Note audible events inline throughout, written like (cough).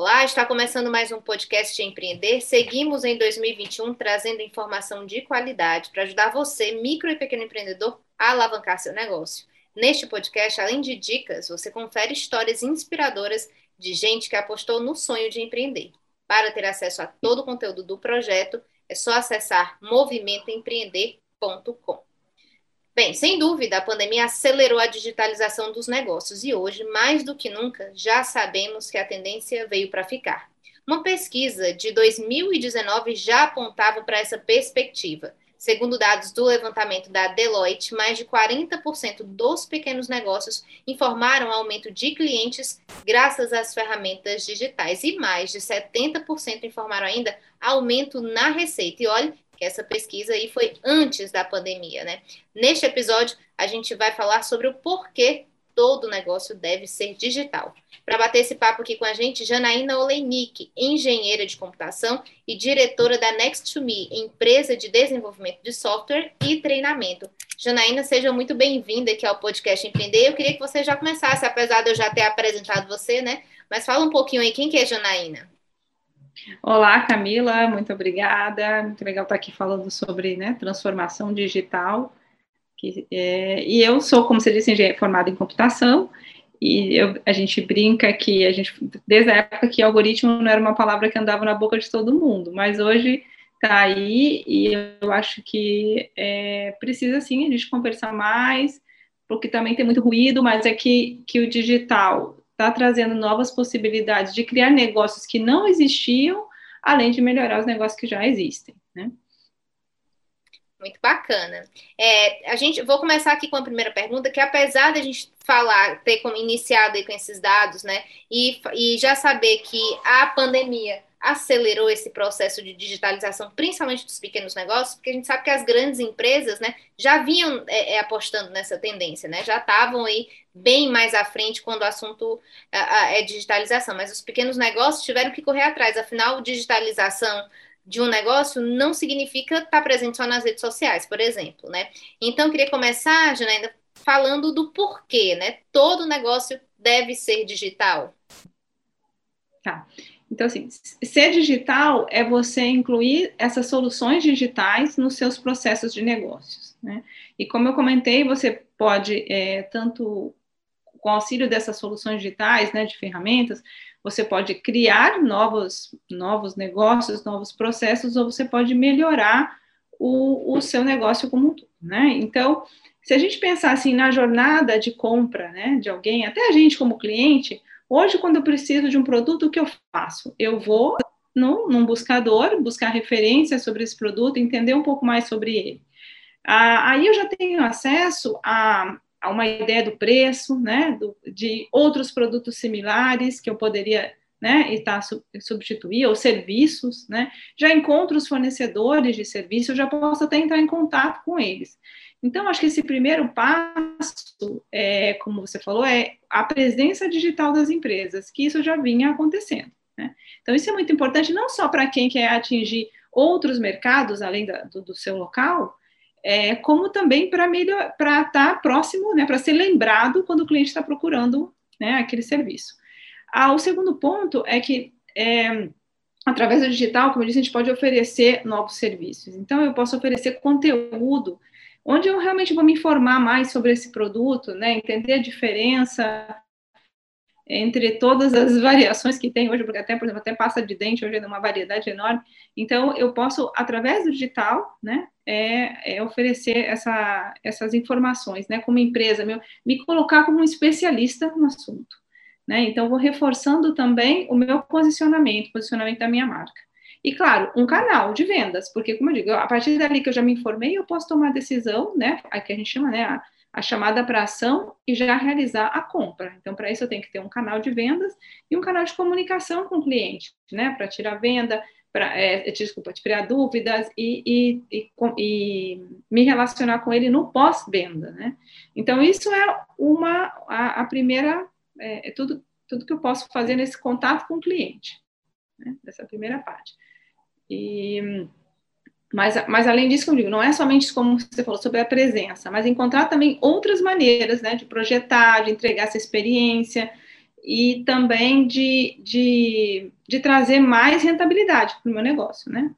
Olá, está começando mais um podcast de Empreender. Seguimos em 2021 trazendo informação de qualidade para ajudar você, micro e pequeno empreendedor, a alavancar seu negócio. Neste podcast, além de dicas, você confere histórias inspiradoras de gente que apostou no sonho de empreender. Para ter acesso a todo o conteúdo do projeto, é só acessar movimentoempreender.com. Bem, sem dúvida, a pandemia acelerou a digitalização dos negócios e hoje, mais do que nunca, já sabemos que a tendência veio para ficar. Uma pesquisa de 2019 já apontava para essa perspectiva. Segundo dados do levantamento da Deloitte, mais de 40% dos pequenos negócios informaram aumento de clientes graças às ferramentas digitais e mais de 70% informaram ainda aumento na receita. E olha que essa pesquisa aí foi antes da pandemia, né? Neste episódio, a gente vai falar sobre o porquê todo negócio deve ser digital. Para bater esse papo aqui com a gente, Janaína Olenik, engenheira de computação e diretora da Next2Me, empresa de desenvolvimento de software e treinamento. Janaína, seja muito bem-vinda aqui ao podcast Empreender. Eu queria que você já começasse, apesar de eu já ter apresentado você, né? Mas fala um pouquinho aí, quem que é Janaína? Olá, Camila, muito obrigada. Muito legal estar aqui falando sobre né, transformação digital. Que, é, e eu sou, como você disse, formada em computação, e eu, a gente brinca que a gente, desde a época que algoritmo não era uma palavra que andava na boca de todo mundo, mas hoje está aí e eu acho que é, precisa sim a gente conversar mais, porque também tem muito ruído, mas é que, que o digital está trazendo novas possibilidades de criar negócios que não existiam, além de melhorar os negócios que já existem, né? Muito bacana. É, a gente vou começar aqui com a primeira pergunta, que apesar da gente falar, ter iniciado aí com esses dados, né, e, e já saber que a pandemia acelerou esse processo de digitalização, principalmente dos pequenos negócios, porque a gente sabe que as grandes empresas, né, já vinham é, é, apostando nessa tendência, né, já estavam aí bem mais à frente quando o assunto é digitalização, mas os pequenos negócios tiveram que correr atrás, afinal, digitalização de um negócio não significa estar presente só nas redes sociais, por exemplo, né? Então, eu queria começar, Janaína, falando do porquê, né? Todo negócio deve ser digital. Tá. Então, assim, ser digital é você incluir essas soluções digitais nos seus processos de negócios, né? E como eu comentei, você pode, é, tanto com auxílio dessas soluções digitais, né, de ferramentas, você pode criar novos, novos negócios, novos processos, ou você pode melhorar o, o seu negócio como um todo, né? Então, se a gente pensar assim na jornada de compra, né, de alguém, até a gente como cliente, hoje quando eu preciso de um produto, o que eu faço? Eu vou no, num buscador, buscar referências sobre esse produto, entender um pouco mais sobre ele. Ah, aí eu já tenho acesso a a uma ideia do preço, né, do, de outros produtos similares que eu poderia né, estar substituir, ou serviços, né, já encontro os fornecedores de serviço, já posso até entrar em contato com eles. Então, acho que esse primeiro passo, é, como você falou, é a presença digital das empresas, que isso já vinha acontecendo. Né? Então, isso é muito importante, não só para quem quer atingir outros mercados, além da, do, do seu local, é, como também para estar tá próximo, né, para ser lembrado quando o cliente está procurando né, aquele serviço. Ah, o segundo ponto é que, é, através do digital, como eu disse, a gente pode oferecer novos serviços. Então, eu posso oferecer conteúdo onde eu realmente vou me informar mais sobre esse produto, né, entender a diferença entre todas as (laughs) variações que tem hoje, porque até, por exemplo, até pasta de dente hoje é uma variedade enorme. Então, eu posso, através do digital, né, é, é oferecer essa, essas informações, né, como empresa, meu, me colocar como um especialista no assunto. Né? Então, vou reforçando também o meu posicionamento, posicionamento da minha marca. E, claro, um canal de vendas, porque, como eu digo, a partir dali que eu já me informei, eu posso tomar a decisão, né, a que a gente chama, né, a, a chamada para ação e já realizar a compra. Então, para isso, eu tenho que ter um canal de vendas e um canal de comunicação com o cliente, né? Para tirar venda, para, é, desculpa, tirar dúvidas e, e, e, e, me relacionar com ele no pós-venda, né? Então, isso é uma, a, a primeira, é, é, tudo, tudo que eu posso fazer nesse contato com o cliente, né? Essa primeira parte. E mas, mas além disso, como digo, não é somente como você falou sobre a presença, mas encontrar também outras maneiras né, de projetar, de entregar essa experiência e também de, de, de trazer mais rentabilidade para o meu negócio, né?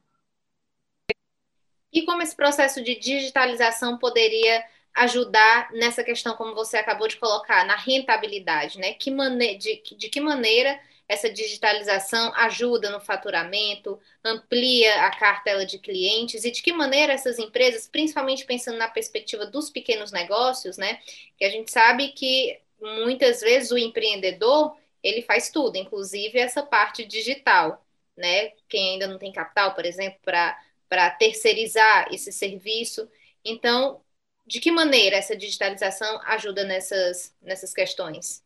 E como esse processo de digitalização poderia ajudar nessa questão, como você acabou de colocar, na rentabilidade, né? Que mane de, de que maneira essa digitalização ajuda no faturamento, amplia a cartela de clientes e de que maneira essas empresas, principalmente pensando na perspectiva dos pequenos negócios, né? Que a gente sabe que muitas vezes o empreendedor ele faz tudo, inclusive essa parte digital, né? Quem ainda não tem capital, por exemplo, para terceirizar esse serviço. Então, de que maneira essa digitalização ajuda nessas, nessas questões?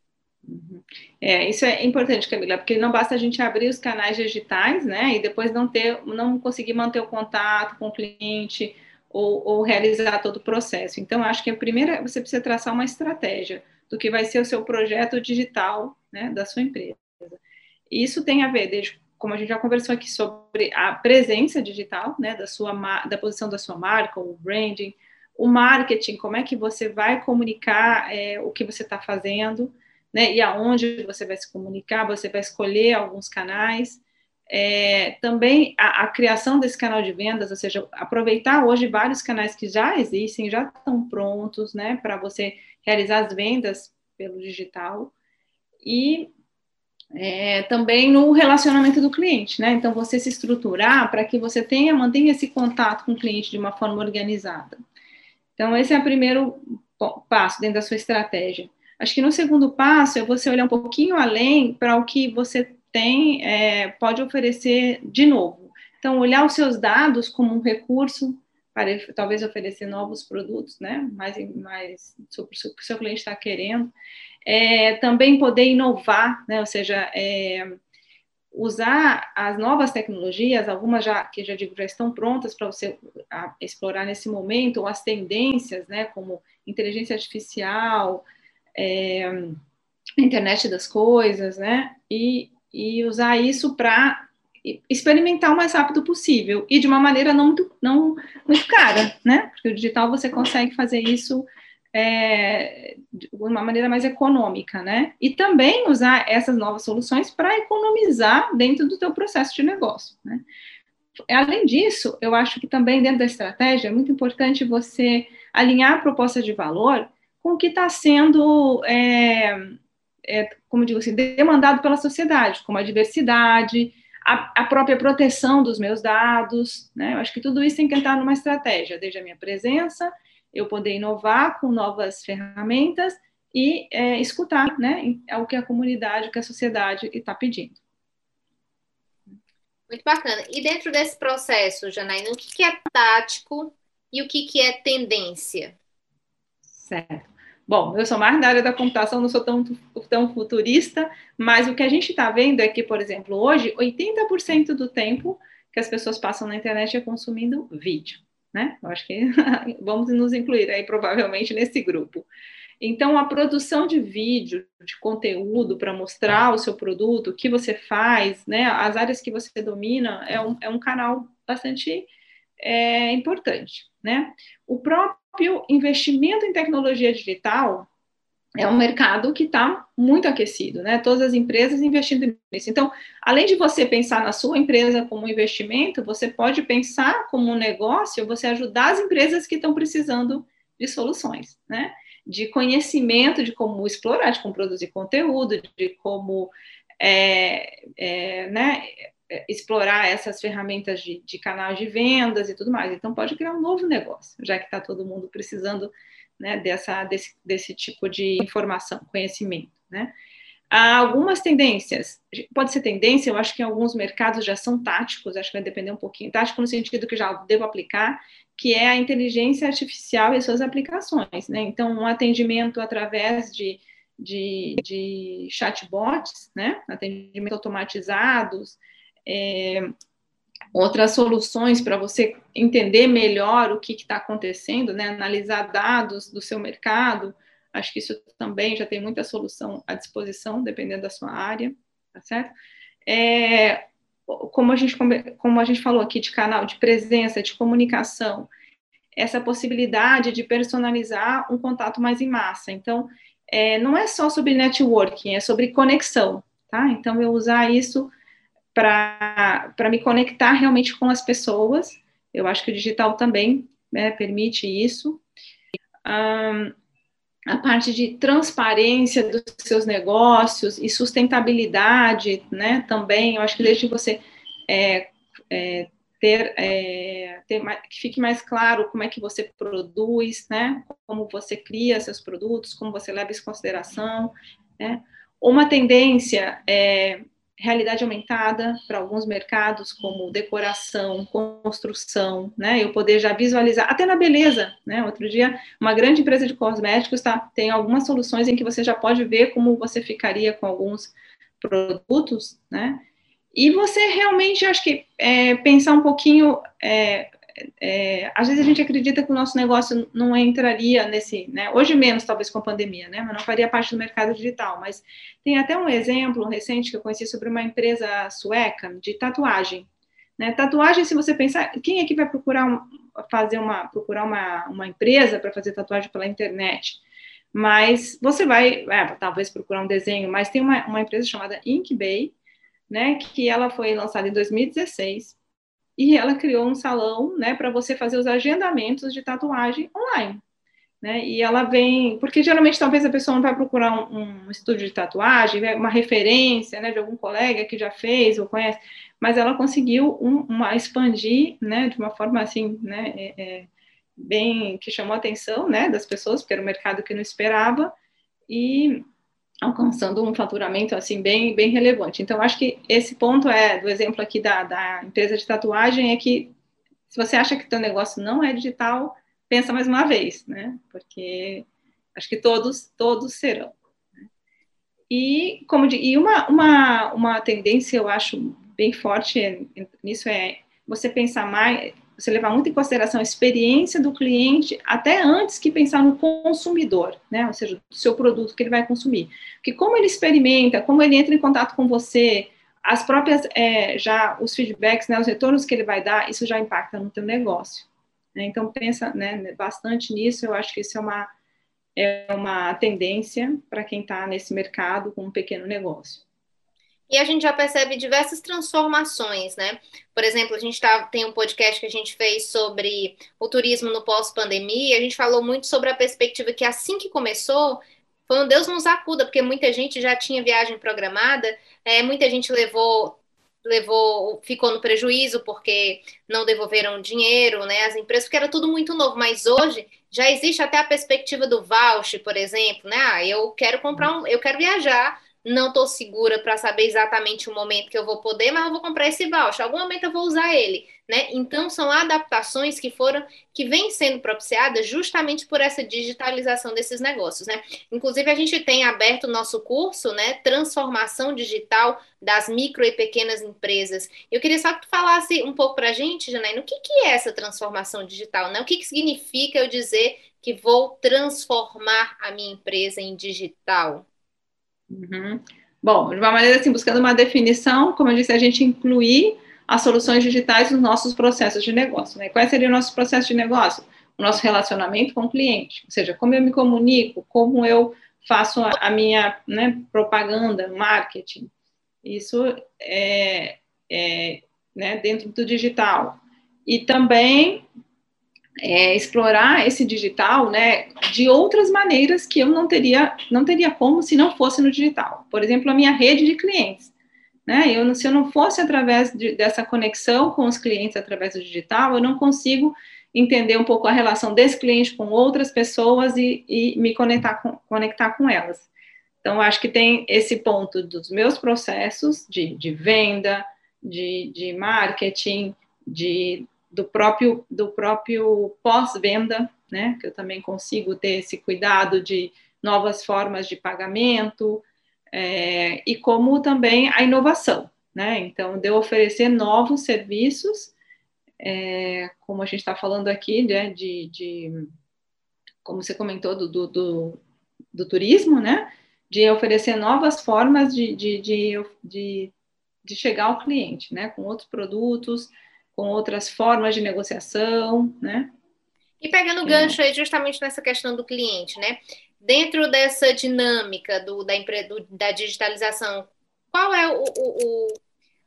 Uhum. É, isso é importante, Camila, porque não basta a gente abrir os canais digitais, né, e depois não ter, não conseguir manter o contato com o cliente ou, ou realizar todo o processo. Então, acho que a primeira, você precisa traçar uma estratégia do que vai ser o seu projeto digital, né, da sua empresa. Isso tem a ver, desde, como a gente já conversou aqui sobre a presença digital, né, da sua, da posição da sua marca, o branding, o marketing, como é que você vai comunicar é, o que você está fazendo, né, e aonde você vai se comunicar, você vai escolher alguns canais. É, também a, a, criação desse canal de vendas, ou seja, aproveitar hoje vários canais que já existem, já estão prontos, né, para você realizar as vendas pelo digital. E é, também no relacionamento do cliente, né? Então, você se estruturar para que você tenha, mantenha esse contato com o cliente de uma forma organizada. Então, esse é o primeiro passo dentro da sua estratégia. Acho que no segundo passo é você olhar um pouquinho além para o que você tem, é, pode oferecer de novo. Então, olhar os seus dados como um recurso para talvez oferecer novos produtos, né? Mais, mais sobre o que o seu cliente está querendo. É, também poder inovar, né? Ou seja, é, usar as novas tecnologias, algumas já que já digo já estão prontas para você explorar nesse momento, ou as tendências, né? Como inteligência artificial, é, internet das coisas, né? E, e usar isso para experimentar o mais rápido possível e de uma maneira não muito, não muito cara, né? Porque o digital você consegue fazer isso é, de uma maneira mais econômica, né? E também usar essas novas soluções para economizar dentro do teu processo de negócio, né? Além disso, eu acho que também dentro da estratégia é muito importante você alinhar a proposta de valor com o que está sendo, é, é, como digo assim, demandado pela sociedade, como a diversidade, a, a, própria proteção dos meus dados, né? Eu acho que tudo isso tem que entrar numa estratégia, desde a minha presença, eu poder inovar com novas ferramentas e é, escutar, né? É o que a comunidade, o que a sociedade está pedindo. Muito bacana. E dentro desse processo, Janaína, o que é tático e o que é tendência? Certo. Bom, eu sou mais da área da computação, não sou tão, tão futurista, mas o que a gente está vendo é que, por exemplo, hoje, 80% do tempo que as pessoas passam na internet é consumindo vídeo, né? Eu acho que (laughs) vamos nos incluir aí provavelmente nesse grupo. Então, a produção de vídeo, de conteúdo para mostrar o seu produto, o que você faz, né? As áreas que você domina, é um, é um canal bastante é, importante, né? O próprio próprio investimento em tecnologia digital é um mercado que está muito aquecido, né? Todas as empresas investindo nisso. Então, além de você pensar na sua empresa como investimento, você pode pensar como um negócio, você ajudar as empresas que estão precisando de soluções, né? De conhecimento de como explorar, de como produzir conteúdo, de como é, é, né, explorar essas ferramentas de, de de vendas e tudo mais. Então, pode criar um novo negócio, já que está todo mundo precisando né, dessa, desse, desse tipo de informação, conhecimento. Né? Há algumas tendências, pode ser tendência, eu acho que em alguns mercados já são táticos, acho que vai depender um pouquinho, tático no sentido que já devo aplicar, que é a inteligência artificial e suas aplicações, né? Então, um atendimento através de, de, de chatbots, né? Atendimento automatizados, é, outras soluções para você entender melhor o que está acontecendo, né? Analisar dados do seu mercado. Acho que isso também já tem muita solução à disposição, dependendo da sua área, tá certo? É, como a gente como a gente falou aqui de canal de presença, de comunicação, essa possibilidade de personalizar um contato mais em massa. Então, é, não é só sobre networking, é sobre conexão, tá? Então, eu usar isso para me conectar realmente com as pessoas. Eu acho que o digital também né, permite isso. Um, a parte de transparência dos seus negócios e sustentabilidade, né, também, eu acho que desde você é, é, ter, é, ter mais, que fique mais claro como é que você produz, né, como você cria seus produtos, como você leva isso em consideração, né, uma tendência é realidade aumentada para alguns mercados, como decoração, construção, né? Eu poder já visualizar, até na beleza, né? Outro dia, uma grande empresa de cosméticos tá, tem algumas soluções em que você já pode ver como você ficaria com alguns produtos, né? E você realmente, acho que, é, pensar um pouquinho é, é, às vezes a gente acredita que o nosso negócio não entraria nesse, né, hoje menos talvez com a pandemia, né, mas não faria parte do mercado digital, mas tem até um exemplo recente que eu conheci sobre uma empresa sueca de tatuagem, né, tatuagem, se você pensar, quem é que vai procurar um, fazer uma, procurar uma, uma empresa para fazer tatuagem pela internet? Mas você vai, é, talvez procurar um desenho, mas tem uma, uma empresa chamada Inkbay, né, que ela foi lançada em 2016, e ela criou um salão, né, para você fazer os agendamentos de tatuagem online. Né? E ela vem, porque geralmente talvez a pessoa não vai procurar um, um estúdio de tatuagem, né, uma referência, né, de algum colega que já fez ou conhece, mas ela conseguiu um, uma expandir, né, de uma forma assim, né, é, é, bem que chamou a atenção, né, das pessoas, porque era um mercado que não esperava e alcançando um faturamento assim bem bem relevante. Então acho que esse ponto é do exemplo aqui da, da empresa de tatuagem é que se você acha que teu negócio não é digital, pensa mais uma vez, né? Porque acho que todos todos serão. Né? E como e uma, uma uma tendência eu acho bem forte nisso é você pensar mais você levar muito em consideração a experiência do cliente até antes que pensar no consumidor, né? Ou seja, do seu produto que ele vai consumir. Porque como ele experimenta, como ele entra em contato com você, as próprias, é, já os feedbacks, né, os retornos que ele vai dar, isso já impacta no teu negócio. Né? Então, pensa né, bastante nisso, eu acho que isso é uma, é uma tendência para quem está nesse mercado com um pequeno negócio. E a gente já percebe diversas transformações, né? Por exemplo, a gente tá, tem um podcast que a gente fez sobre o turismo no pós-pandemia, a gente falou muito sobre a perspectiva que assim que começou, foi um Deus nos acuda, porque muita gente já tinha viagem programada, é, muita gente levou levou, ficou no prejuízo porque não devolveram dinheiro, né? As empresas, porque era tudo muito novo, mas hoje já existe até a perspectiva do voucher, por exemplo, né? Ah, eu quero comprar um, eu quero viajar, não estou segura para saber exatamente o momento que eu vou poder, mas eu vou comprar esse voucher. Algum momento eu vou usar ele, né? Então são adaptações que foram que vêm sendo propiciadas justamente por essa digitalização desses negócios, né? Inclusive a gente tem aberto o nosso curso, né? Transformação digital das micro e pequenas empresas. Eu queria só que tu falasse um pouco para a gente, Janaína, o que, que é essa transformação digital, né? O que, que significa eu dizer que vou transformar a minha empresa em digital? Uhum. Bom, de uma maneira assim, buscando uma definição, como eu disse, a gente incluir as soluções digitais nos nossos processos de negócio. Né? Qual seria o nosso processo de negócio? O nosso relacionamento com o cliente, ou seja, como eu me comunico, como eu faço a, a minha né, propaganda, marketing. Isso é, é né, dentro do digital. E também é, explorar esse digital, né, de outras maneiras que eu não teria, não teria como se não fosse no digital. Por exemplo, a minha rede de clientes, né, eu, se eu não fosse através de, dessa conexão com os clientes através do digital, eu não consigo entender um pouco a relação desse cliente com outras pessoas e, e me conectar com, conectar com elas. Então, acho que tem esse ponto dos meus processos de, de venda, de, de marketing, de do próprio, do próprio pós-venda, né? Que eu também consigo ter esse cuidado de novas formas de pagamento, é, e como também a inovação, né? Então, de oferecer novos serviços, é, como a gente está falando aqui, né, de, de, como você comentou, do, do, do, do, turismo, né? De oferecer novas formas de, de, de, de chegar ao cliente, né? Com outros produtos, com outras formas de negociação, né? E pegando o gancho aí justamente nessa questão do cliente, né? Dentro dessa dinâmica do, da, do, da digitalização, qual é o, o,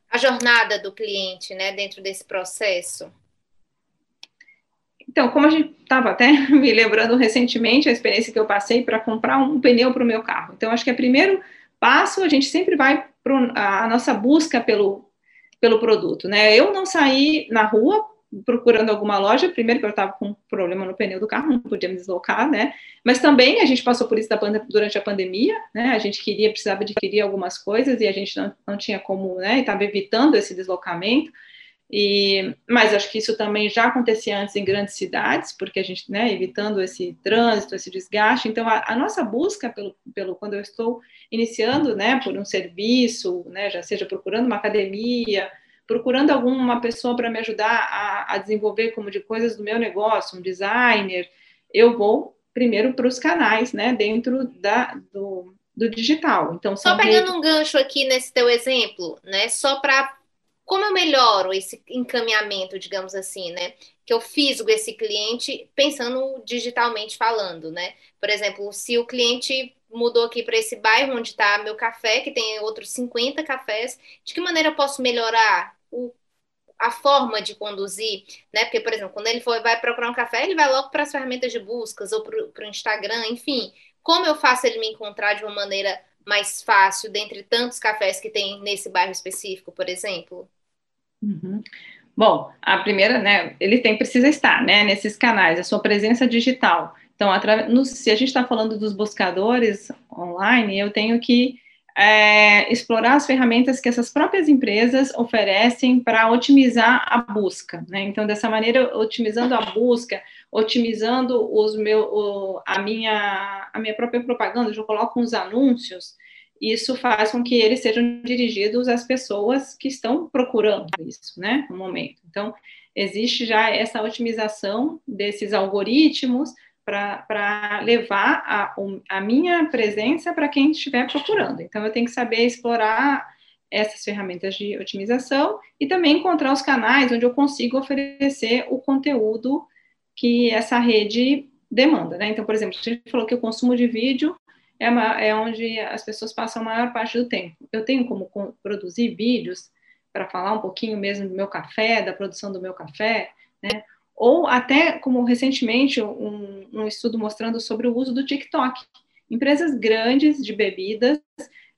a jornada do cliente, né, dentro desse processo? Então, como a gente estava até (laughs) me lembrando recentemente a experiência que eu passei para comprar um pneu para o meu carro. Então, acho que é primeiro passo, a gente sempre vai para a nossa busca pelo, pelo produto, né? Eu não saí na rua procurando alguma loja, primeiro que eu estava com um problema no pneu do carro, não podia me deslocar, né? Mas também a gente passou por isso durante a pandemia, né? A gente queria, precisava adquirir algumas coisas e a gente não, não tinha como, né? Estava evitando esse deslocamento. E, mas acho que isso também já acontecia antes em grandes cidades, porque a gente, né, evitando esse trânsito, esse desgaste. Então, a, a, nossa busca pelo, pelo, quando eu estou iniciando, né, por um serviço, né, já seja procurando uma academia, procurando alguma pessoa para me ajudar a, a, desenvolver como de coisas do meu negócio, um designer, eu vou primeiro para os canais, né, dentro da, do, do digital. Então, só pegando um gancho aqui nesse teu exemplo, né, só para como eu melhoro esse encaminhamento, digamos assim, né? Que eu fisgo esse cliente pensando digitalmente falando, né? Por exemplo, se o cliente mudou aqui para esse bairro onde está meu café, que tem outros 50 cafés, de que maneira eu posso melhorar o, a forma de conduzir, né? Porque, por exemplo, quando ele for, vai procurar um café, ele vai logo para as ferramentas de buscas ou para o Instagram, enfim. Como eu faço ele me encontrar de uma maneira mais fácil dentre tantos cafés que tem nesse bairro específico, por exemplo? Uhum. Bom, a primeira, né, ele tem precisa estar, né, nesses canais, a sua presença digital. Então, no, se a gente está falando dos buscadores online, eu tenho que é, explorar as ferramentas que essas próprias empresas oferecem para otimizar a busca, né? Então, dessa maneira, otimizando a busca, otimizando os meu, o, a, minha, a minha própria propaganda, eu coloco uns anúncios, isso faz com que eles sejam dirigidos às pessoas que estão procurando isso, né, no momento. Então, existe já essa otimização desses algoritmos para levar a, a minha presença para quem estiver procurando. Então, eu tenho que saber explorar essas ferramentas de otimização e também encontrar os canais onde eu consigo oferecer o conteúdo que essa rede demanda, né? Então, por exemplo, a gente falou que o consumo de vídeo é, é onde as pessoas passam a maior parte do tempo. Eu tenho como produzir vídeos para falar um pouquinho mesmo do meu café, da produção do meu café, né? ou até como recentemente um, um, estudo mostrando sobre o uso do TikTok. Empresas grandes de bebidas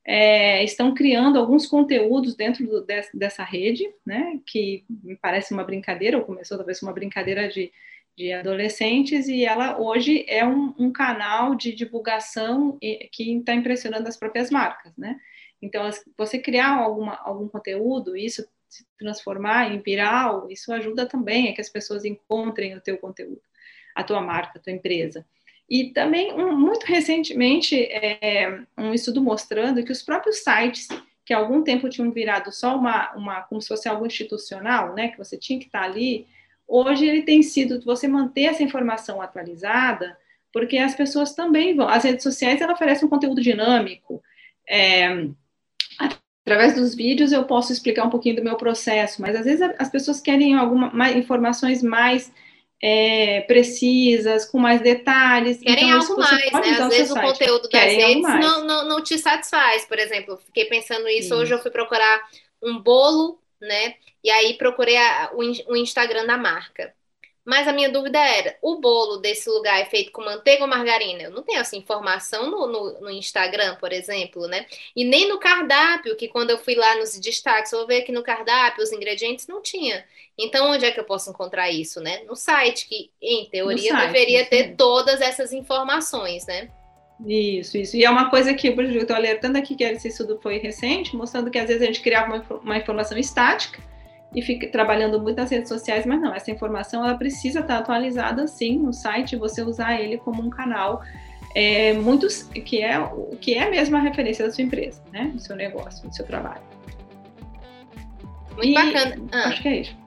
é, estão criando alguns conteúdos dentro do, dessa rede, né, que me parece uma brincadeira, ou começou talvez uma brincadeira de, de adolescentes, e ela hoje é um, um canal de divulgação que está impressionando as próprias marcas, né? Então, você criar alguma, algum conteúdo, isso se transformar em viral, isso ajuda também a que as pessoas encontrem o teu conteúdo, a tua marca, a tua empresa. E também, um, muito recentemente, é, um estudo mostrando que os próprios sites, que há algum tempo tinham virado só uma, uma como se fosse algo institucional, né, que você tinha que estar ali, hoje ele tem sido você manter essa informação atualizada, porque as pessoas também vão, as redes sociais, ela oferecem um conteúdo dinâmico, é, através dos vídeos eu posso explicar um pouquinho do meu processo, mas às vezes as pessoas querem algumas informações mais é, precisas, com mais detalhes. Querem então, algo mais, né? Às vezes o conteúdo das redes não, não, não, te satisfaz, por exemplo. Fiquei pensando nisso, Sim. hoje eu fui procurar um bolo, né? E aí procurei a, o, o Instagram da marca. Mas a minha dúvida era: o bolo desse lugar é feito com manteiga ou margarina? Eu não tenho essa informação no, no, no, Instagram, por exemplo, né? E nem no cardápio, que quando eu fui lá nos destaques, eu vou ver aqui no cardápio, os ingredientes não tinha. Então, onde é que eu posso encontrar isso, né? No site, que em teoria site, deveria ter sim. todas essas informações, né? Isso, isso. E é uma coisa que eu estou alertando aqui, que esse estudo foi recente, mostrando que às vezes a gente criava uma, uma informação estática e fica trabalhando muito nas redes sociais, mas não, essa informação ela precisa estar atualizada sim no site, você usar ele como um canal é, muito, que é que é mesmo a referência da sua empresa, né? Do seu negócio, do seu trabalho. Muito e, bacana. Ah. Acho que é isso.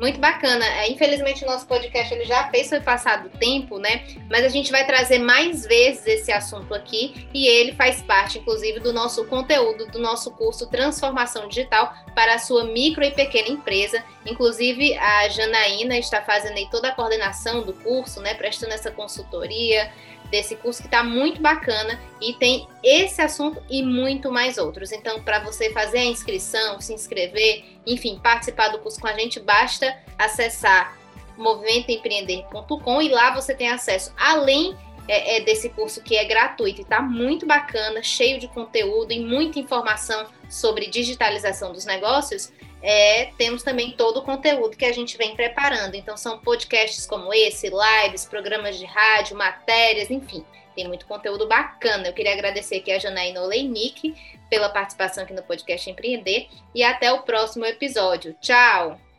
Muito bacana. É, infelizmente, o nosso podcast ele já fez foi passado o tempo, né? Mas a gente vai trazer mais vezes esse assunto aqui e ele faz parte, inclusive, do nosso conteúdo, do nosso curso Transformação Digital para a sua micro e pequena empresa. Inclusive, a Janaína está fazendo aí toda a coordenação do curso, né? Prestando essa consultoria desse curso que está muito bacana e tem esse assunto e muito mais outros. Então, para você fazer a inscrição, se inscrever, enfim, participar do curso com a gente, basta acessar movimentoempreender.com e lá você tem acesso, além é, é, desse curso que é gratuito e está muito bacana, cheio de conteúdo e muita informação sobre digitalização dos negócios, é, temos também todo o conteúdo que a gente vem preparando. Então, são podcasts como esse, lives, programas de rádio, matérias, enfim, tem muito conteúdo bacana. Eu queria agradecer aqui a Janaína Oleinik pela participação aqui no podcast Empreender e até o próximo episódio. Tchau!